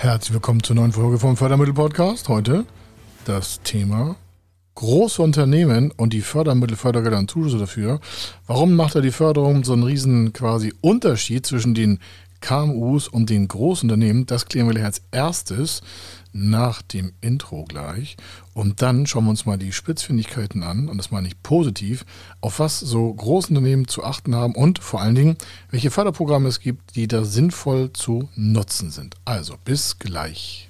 Herzlich willkommen zur neuen Folge vom Fördermittel-Podcast. Heute das Thema große Unternehmen und die Fördermittel, Fördergelder und Zuschüsse dafür. Warum macht da die Förderung so einen riesen quasi Unterschied zwischen den KMUs und den Großunternehmen? Das klären wir gleich als erstes nach dem Intro gleich. Und dann schauen wir uns mal die Spitzfindigkeiten an, und das meine ich positiv, auf was so Großunternehmen zu achten haben und vor allen Dingen, welche Förderprogramme es gibt, die da sinnvoll zu nutzen sind. Also, bis gleich.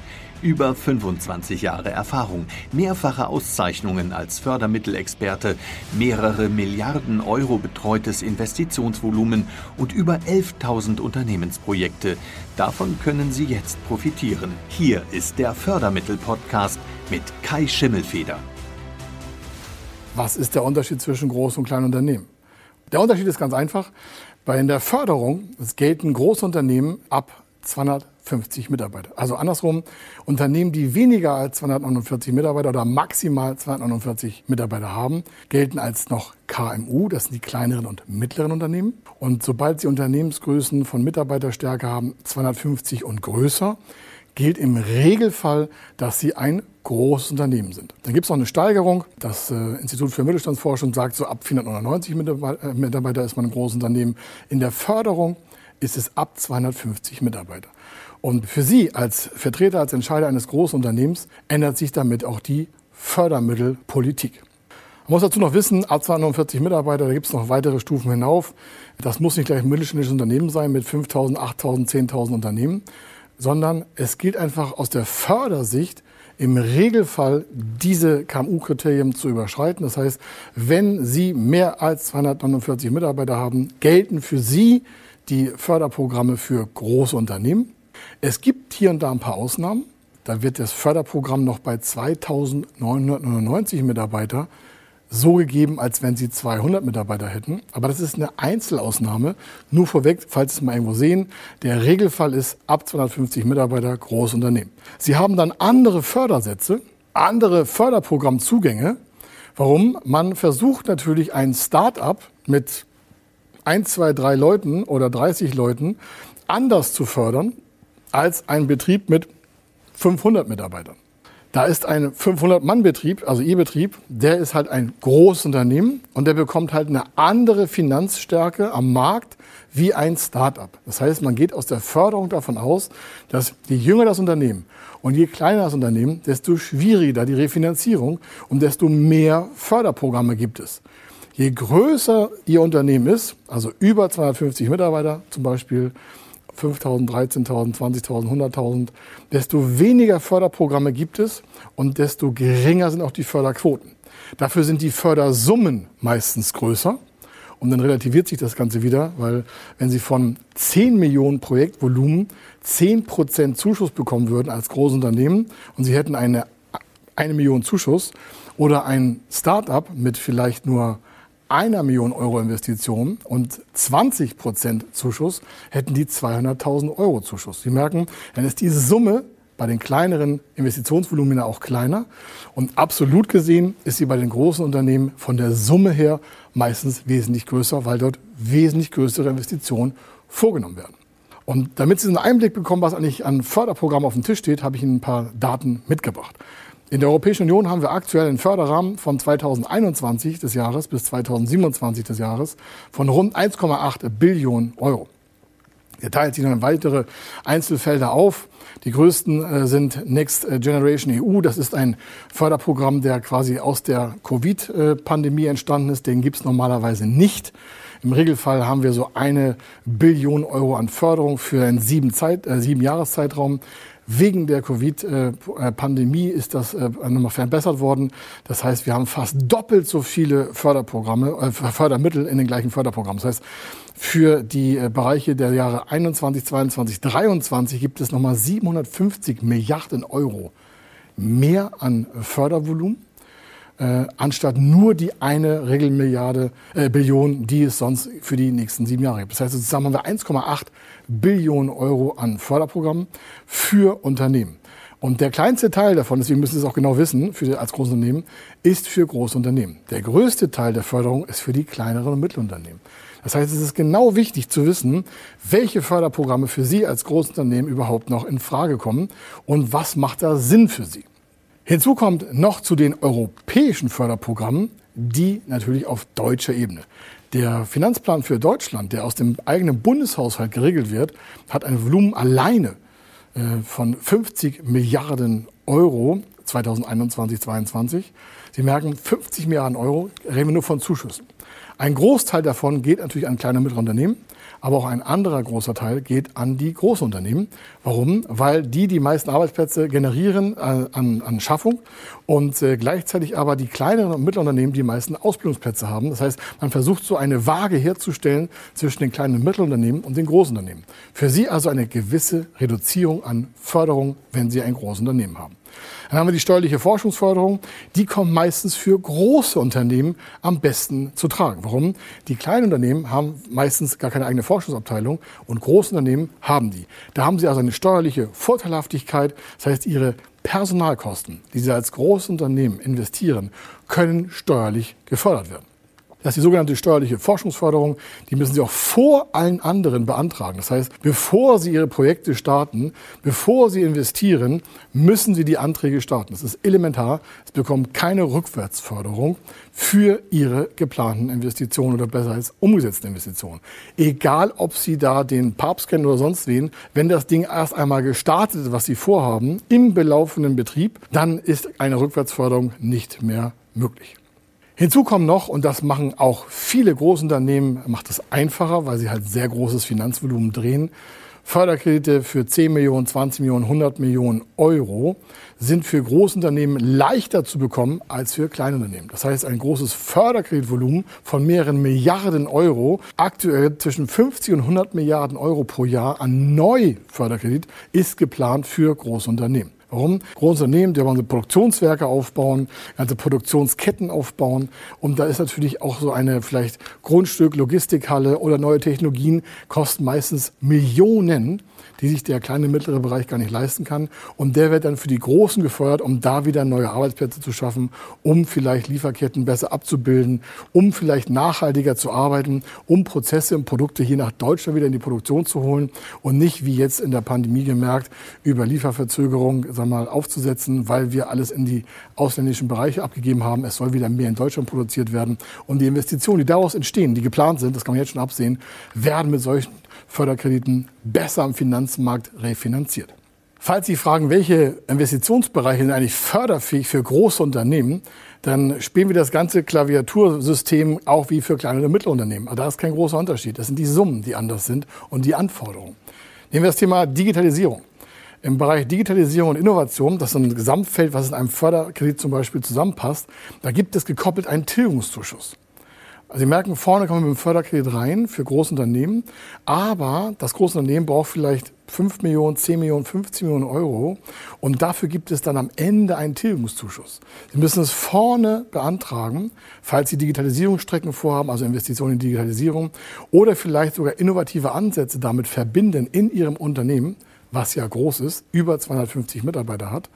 Über 25 Jahre Erfahrung, mehrfache Auszeichnungen als Fördermittelexperte, mehrere Milliarden Euro betreutes Investitionsvolumen und über 11.000 Unternehmensprojekte. Davon können Sie jetzt profitieren. Hier ist der Fördermittel-Podcast mit Kai Schimmelfeder. Was ist der Unterschied zwischen Groß- und Kleinunternehmen? Der Unterschied ist ganz einfach. Bei der Förderung gelten Großunternehmen ab 250 Mitarbeiter. Also andersrum, Unternehmen, die weniger als 249 Mitarbeiter oder maximal 249 Mitarbeiter haben, gelten als noch KMU, das sind die kleineren und mittleren Unternehmen. Und sobald sie Unternehmensgrößen von Mitarbeiterstärke haben, 250 und größer, gilt im Regelfall, dass sie ein großes Unternehmen sind. Dann gibt es noch eine Steigerung. Das äh, Institut für Mittelstandsforschung sagt, so ab 499 äh, Mitarbeiter ist man ein großes Unternehmen. In der Förderung ist es ab 250 Mitarbeiter. Und für Sie als Vertreter, als Entscheider eines Großunternehmens ändert sich damit auch die Fördermittelpolitik. Man muss dazu noch wissen, ab 240 Mitarbeiter, da gibt es noch weitere Stufen hinauf. Das muss nicht gleich ein mittelständisches Unternehmen sein mit 5.000, 8.000, 10.000 Unternehmen, sondern es gilt einfach aus der Fördersicht im Regelfall diese KMU-Kriterien zu überschreiten. Das heißt, wenn Sie mehr als 249 Mitarbeiter haben, gelten für Sie die Förderprogramme für große Unternehmen. Es gibt hier und da ein paar Ausnahmen. Da wird das Förderprogramm noch bei 2.999 Mitarbeiter so gegeben, als wenn Sie 200 Mitarbeiter hätten. Aber das ist eine Einzelausnahme. Nur vorweg, falls Sie es mal irgendwo sehen, der Regelfall ist ab 250 Mitarbeiter Großunternehmen. Sie haben dann andere Fördersätze, andere Förderprogrammzugänge. Warum? Man versucht natürlich ein Start-up mit ein, zwei, drei Leuten oder 30 Leuten anders zu fördern als ein Betrieb mit 500 Mitarbeitern. Da ist ein 500-Mann-Betrieb, also E-Betrieb, der ist halt ein großes Unternehmen und der bekommt halt eine andere Finanzstärke am Markt wie ein Start-up. Das heißt, man geht aus der Förderung davon aus, dass je jünger das Unternehmen und je kleiner das Unternehmen, desto schwieriger die Refinanzierung und desto mehr Förderprogramme gibt es. Je größer Ihr Unternehmen ist, also über 250 Mitarbeiter zum Beispiel, 5.000, 13.000, 20.000, 100.000, desto weniger Förderprogramme gibt es und desto geringer sind auch die Förderquoten. Dafür sind die Fördersummen meistens größer. Und dann relativiert sich das Ganze wieder, weil wenn Sie von 10 Millionen Projektvolumen 10 Prozent Zuschuss bekommen würden als Großunternehmen und Sie hätten eine, eine Million Zuschuss oder ein Start-up mit vielleicht nur einer Million Euro Investition und 20 Prozent Zuschuss, hätten die 200.000 Euro Zuschuss. Sie merken, dann ist diese Summe bei den kleineren Investitionsvolumina auch kleiner. Und absolut gesehen ist sie bei den großen Unternehmen von der Summe her meistens wesentlich größer, weil dort wesentlich größere Investitionen vorgenommen werden. Und damit Sie einen Einblick bekommen, was eigentlich an Förderprogrammen auf dem Tisch steht, habe ich Ihnen ein paar Daten mitgebracht. In der Europäischen Union haben wir aktuell einen Förderrahmen von 2021 des Jahres bis 2027 des Jahres von rund 1,8 Billionen Euro. Er teilt sich dann in weitere Einzelfelder auf. Die größten äh, sind Next Generation EU. Das ist ein Förderprogramm, der quasi aus der Covid-Pandemie entstanden ist. Den gibt es normalerweise nicht. Im Regelfall haben wir so eine Billion Euro an Förderung für einen sieben, Zeit, äh, sieben Jahreszeitraum. Wegen der Covid-Pandemie ist das äh, nochmal verbessert worden. Das heißt, wir haben fast doppelt so viele Förderprogramme, äh, Fördermittel in den gleichen Förderprogrammen. Das heißt, für die äh, Bereiche der Jahre 21, 22, 23 gibt es nochmal 750 Milliarden Euro mehr an Fördervolumen äh, anstatt nur die eine Regelmilliarde äh, Billion, die es sonst für die nächsten sieben Jahre gibt. Das heißt, zusammen haben wir 1,8 Billionen Euro an Förderprogrammen für Unternehmen. Und der kleinste Teil davon, deswegen müssen Sie es auch genau wissen, für, als Großunternehmen, ist für Großunternehmen. Der größte Teil der Förderung ist für die kleineren und Mittelunternehmen. Das heißt, es ist genau wichtig zu wissen, welche Förderprogramme für Sie als Großunternehmen überhaupt noch in Frage kommen und was macht da Sinn für Sie. Hinzu kommt noch zu den europäischen Förderprogrammen, die natürlich auf deutscher Ebene. Der Finanzplan für Deutschland, der aus dem eigenen Bundeshaushalt geregelt wird, hat ein Volumen alleine äh, von 50 Milliarden Euro 2021, 2022. Sie merken, 50 Milliarden Euro reden wir nur von Zuschüssen. Ein Großteil davon geht natürlich an kleine und mittlere Unternehmen. Aber auch ein anderer großer Teil geht an die Großunternehmen. Warum? Weil die die meisten Arbeitsplätze generieren äh, an, an Schaffung und äh, gleichzeitig aber die kleineren und mittleren Unternehmen die meisten Ausbildungsplätze haben. Das heißt, man versucht so eine Waage herzustellen zwischen den kleinen und mittleren Unternehmen und den Großunternehmen. Für sie also eine gewisse Reduzierung an Förderung, wenn sie ein Großunternehmen haben. Dann haben wir die steuerliche Forschungsförderung. Die kommt meistens für große Unternehmen am besten zu tragen. Warum? Die kleinen Unternehmen haben meistens gar keine eigene Forschungsabteilung und große Unternehmen haben die. Da haben sie also eine steuerliche Vorteilhaftigkeit. Das heißt, ihre Personalkosten, die sie als Großunternehmen investieren, können steuerlich gefördert werden. Das ist die sogenannte steuerliche Forschungsförderung. Die müssen Sie auch vor allen anderen beantragen. Das heißt, bevor Sie Ihre Projekte starten, bevor Sie investieren, müssen Sie die Anträge starten. Das ist elementar. Sie bekommen keine Rückwärtsförderung für Ihre geplanten Investitionen oder besser als umgesetzten Investitionen. Egal, ob Sie da den Papst kennen oder sonst wen, wenn das Ding erst einmal gestartet ist, was Sie vorhaben, im belaufenden Betrieb, dann ist eine Rückwärtsförderung nicht mehr möglich. Hinzu kommen noch, und das machen auch viele Großunternehmen, macht es einfacher, weil sie halt sehr großes Finanzvolumen drehen. Förderkredite für 10 Millionen, 20 Millionen, 100 Millionen Euro sind für Großunternehmen leichter zu bekommen als für Kleinunternehmen. Das heißt, ein großes Förderkreditvolumen von mehreren Milliarden Euro, aktuell zwischen 50 und 100 Milliarden Euro pro Jahr an Neuförderkredit, ist geplant für Großunternehmen. Warum? Große Unternehmen, die wollen Produktionswerke aufbauen, ganze Produktionsketten aufbauen. Und da ist natürlich auch so eine vielleicht Grundstück, Logistikhalle oder neue Technologien kosten meistens Millionen die sich der kleine mittlere Bereich gar nicht leisten kann. Und der wird dann für die Großen gefeuert, um da wieder neue Arbeitsplätze zu schaffen, um vielleicht Lieferketten besser abzubilden, um vielleicht nachhaltiger zu arbeiten, um Prozesse und Produkte hier nach Deutschland wieder in die Produktion zu holen und nicht wie jetzt in der Pandemie gemerkt, über Lieferverzögerung sag mal, aufzusetzen, weil wir alles in die ausländischen Bereiche abgegeben haben. Es soll wieder mehr in Deutschland produziert werden. Und die Investitionen, die daraus entstehen, die geplant sind, das kann man jetzt schon absehen, werden mit solchen Förderkrediten besser am Finanzmarkt refinanziert. Falls Sie fragen, welche Investitionsbereiche sind eigentlich förderfähig für große Unternehmen, dann spielen wir das ganze Klaviatursystem auch wie für kleine und mittlere Unternehmen. Aber da ist kein großer Unterschied. Das sind die Summen, die anders sind und die Anforderungen. Nehmen wir das Thema Digitalisierung. Im Bereich Digitalisierung und Innovation, das ist ein Gesamtfeld, was in einem Förderkredit zum Beispiel zusammenpasst, da gibt es gekoppelt einen Tilgungszuschuss. Also Sie merken, vorne kommen wir mit dem Förderkredit rein für Großunternehmen, aber das Großunternehmen braucht vielleicht 5 Millionen, 10 Millionen, 15 Millionen Euro und dafür gibt es dann am Ende einen Tilgungszuschuss. Sie müssen es vorne beantragen, falls Sie Digitalisierungsstrecken vorhaben, also Investitionen in Digitalisierung oder vielleicht sogar innovative Ansätze damit verbinden in Ihrem Unternehmen, was ja groß ist, über 250 Mitarbeiter hat,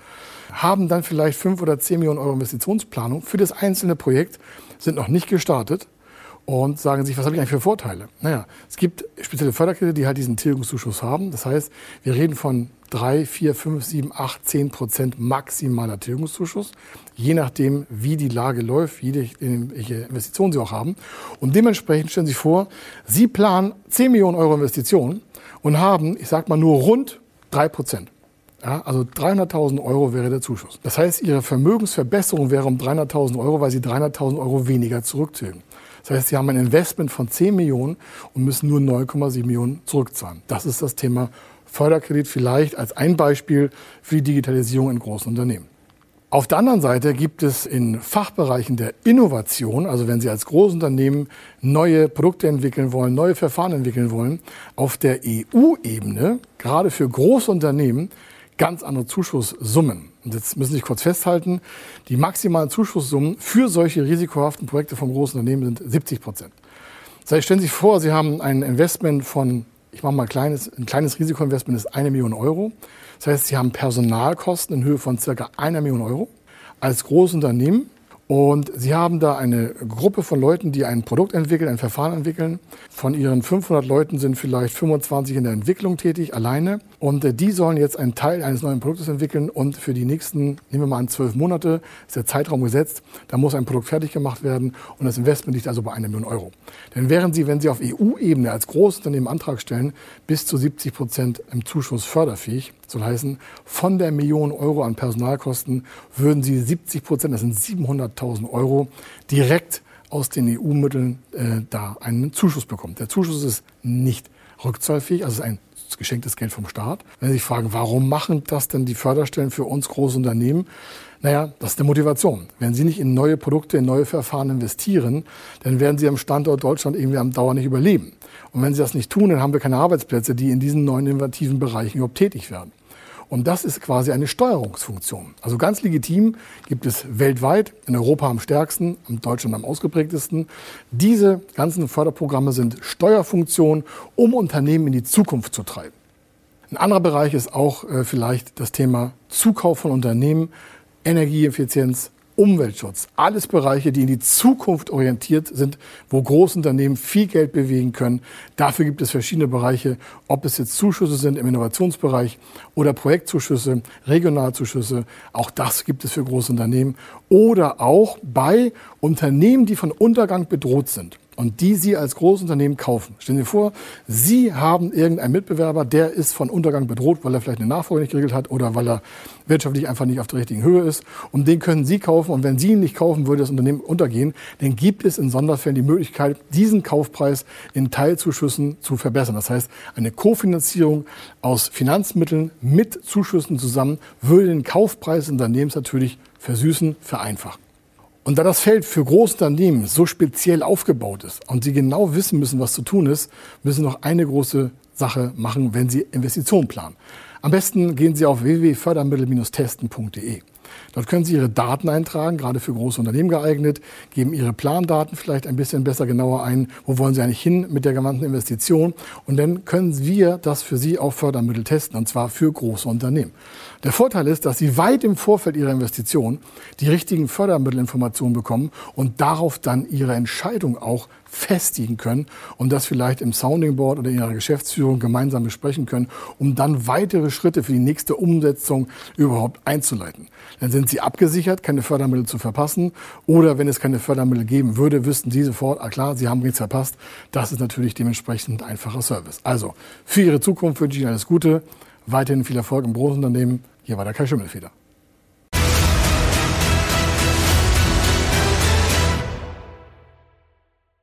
haben dann vielleicht 5 oder 10 Millionen Euro Investitionsplanung für das einzelne Projekt, sind noch nicht gestartet und sagen sich, was habe ich eigentlich für Vorteile? Naja, es gibt spezielle Förderkredite, die halt diesen Tilgungszuschuss haben. Das heißt, wir reden von drei, vier, fünf, sieben, acht, zehn Prozent maximaler Tilgungszuschuss, je nachdem, wie die Lage läuft, welche Investitionen Sie auch haben. Und dementsprechend stellen Sie sich vor, Sie planen 10 Millionen Euro Investitionen und haben, ich sag mal, nur rund drei Prozent. Ja, also 300.000 Euro wäre der Zuschuss. Das heißt, Ihre Vermögensverbesserung wäre um 300.000 Euro, weil Sie 300.000 Euro weniger zurückzählen. Das heißt, sie haben ein Investment von 10 Millionen und müssen nur 9,7 Millionen zurückzahlen. Das ist das Thema Förderkredit vielleicht als ein Beispiel für die Digitalisierung in großen Unternehmen. Auf der anderen Seite gibt es in Fachbereichen der Innovation, also wenn Sie als Großunternehmen neue Produkte entwickeln wollen, neue Verfahren entwickeln wollen, auf der EU-Ebene, gerade für Großunternehmen, ganz andere Zuschusssummen. Und jetzt müssen Sie sich kurz festhalten, die maximalen Zuschusssummen für solche risikohaften Projekte von großen Unternehmen sind 70 Prozent. Das heißt, stellen Sie sich vor, Sie haben ein Investment von, ich mache mal ein kleines, ein kleines Risikoinvestment ist eine Million Euro. Das heißt, Sie haben Personalkosten in Höhe von circa einer Million Euro als Großunternehmen und Sie haben da eine Gruppe von Leuten, die ein Produkt entwickeln, ein Verfahren entwickeln. Von Ihren 500 Leuten sind vielleicht 25 in der Entwicklung tätig, alleine. Und äh, die sollen jetzt einen Teil eines neuen Produktes entwickeln. Und für die nächsten, nehmen wir mal an, zwölf Monate ist der Zeitraum gesetzt. Da muss ein Produkt fertig gemacht werden. Und das Investment liegt also bei einer Million Euro. Denn während Sie, wenn Sie auf EU-Ebene als Großunternehmen Antrag stellen, bis zu 70 Prozent im Zuschuss förderfähig, soll heißen, von der Million Euro an Personalkosten würden Sie 70 Prozent, das sind 700.000 Euro, direkt aus den EU-Mitteln äh, da einen Zuschuss bekommen. Der Zuschuss ist nicht rückzahlfähig, also geschenktes Geld vom Staat. Wenn Sie sich fragen, warum machen das denn die Förderstellen für uns große Unternehmen? Naja, das ist die Motivation. Wenn Sie nicht in neue Produkte, in neue Verfahren investieren, dann werden Sie am Standort Deutschland irgendwie am Dauer nicht überleben. Und wenn Sie das nicht tun, dann haben wir keine Arbeitsplätze, die in diesen neuen innovativen Bereichen überhaupt tätig werden. Und das ist quasi eine Steuerungsfunktion. Also ganz legitim gibt es weltweit, in Europa am stärksten, in Deutschland am ausgeprägtesten. Diese ganzen Förderprogramme sind Steuerfunktionen, um Unternehmen in die Zukunft zu treiben. Ein anderer Bereich ist auch äh, vielleicht das Thema Zukauf von Unternehmen, Energieeffizienz, Umweltschutz, alles Bereiche, die in die Zukunft orientiert sind, wo Großunternehmen viel Geld bewegen können. Dafür gibt es verschiedene Bereiche, ob es jetzt Zuschüsse sind im Innovationsbereich oder Projektzuschüsse, Regionalzuschüsse. Auch das gibt es für Großunternehmen. Oder auch bei Unternehmen, die von Untergang bedroht sind und die Sie als Großunternehmen kaufen. Stellen Sie vor, Sie haben irgendeinen Mitbewerber, der ist von Untergang bedroht, weil er vielleicht eine Nachfolge nicht geregelt hat oder weil er wirtschaftlich einfach nicht auf der richtigen Höhe ist. Und den können Sie kaufen. Und wenn Sie ihn nicht kaufen, würde das Unternehmen untergehen. Dann gibt es in Sonderfällen die Möglichkeit, diesen Kaufpreis in Teilzuschüssen zu verbessern. Das heißt, eine Kofinanzierung aus Finanzmitteln mit Zuschüssen zusammen würde den Kaufpreis des Unternehmens natürlich versüßen, vereinfachen. Und da das Feld für Großunternehmen so speziell aufgebaut ist und sie genau wissen müssen, was zu tun ist, müssen noch eine große Sache machen, wenn sie Investitionen planen. Am besten gehen Sie auf www.fördermittel-testen.de. Dort können Sie Ihre Daten eintragen, gerade für große Unternehmen geeignet, geben Ihre Plandaten vielleicht ein bisschen besser genauer ein, wo wollen Sie eigentlich hin mit der gewandten Investition und dann können wir das für Sie auf Fördermittel testen und zwar für große Unternehmen. Der Vorteil ist, dass Sie weit im Vorfeld Ihrer Investition die richtigen Fördermittelinformationen bekommen und darauf dann Ihre Entscheidung auch festigen können und das vielleicht im Sounding Board oder in Ihrer Geschäftsführung gemeinsam besprechen können, um dann weitere Schritte für die nächste Umsetzung überhaupt einzuleiten. Dann sind Sie abgesichert, keine Fördermittel zu verpassen oder wenn es keine Fördermittel geben würde, wüssten Sie sofort, ah klar, Sie haben nichts verpasst. Das ist natürlich dementsprechend ein einfacher Service. Also für Ihre Zukunft wünsche ich Ihnen alles Gute, weiterhin viel Erfolg im Großunternehmen. Hier war der Kai Schimmelfeder.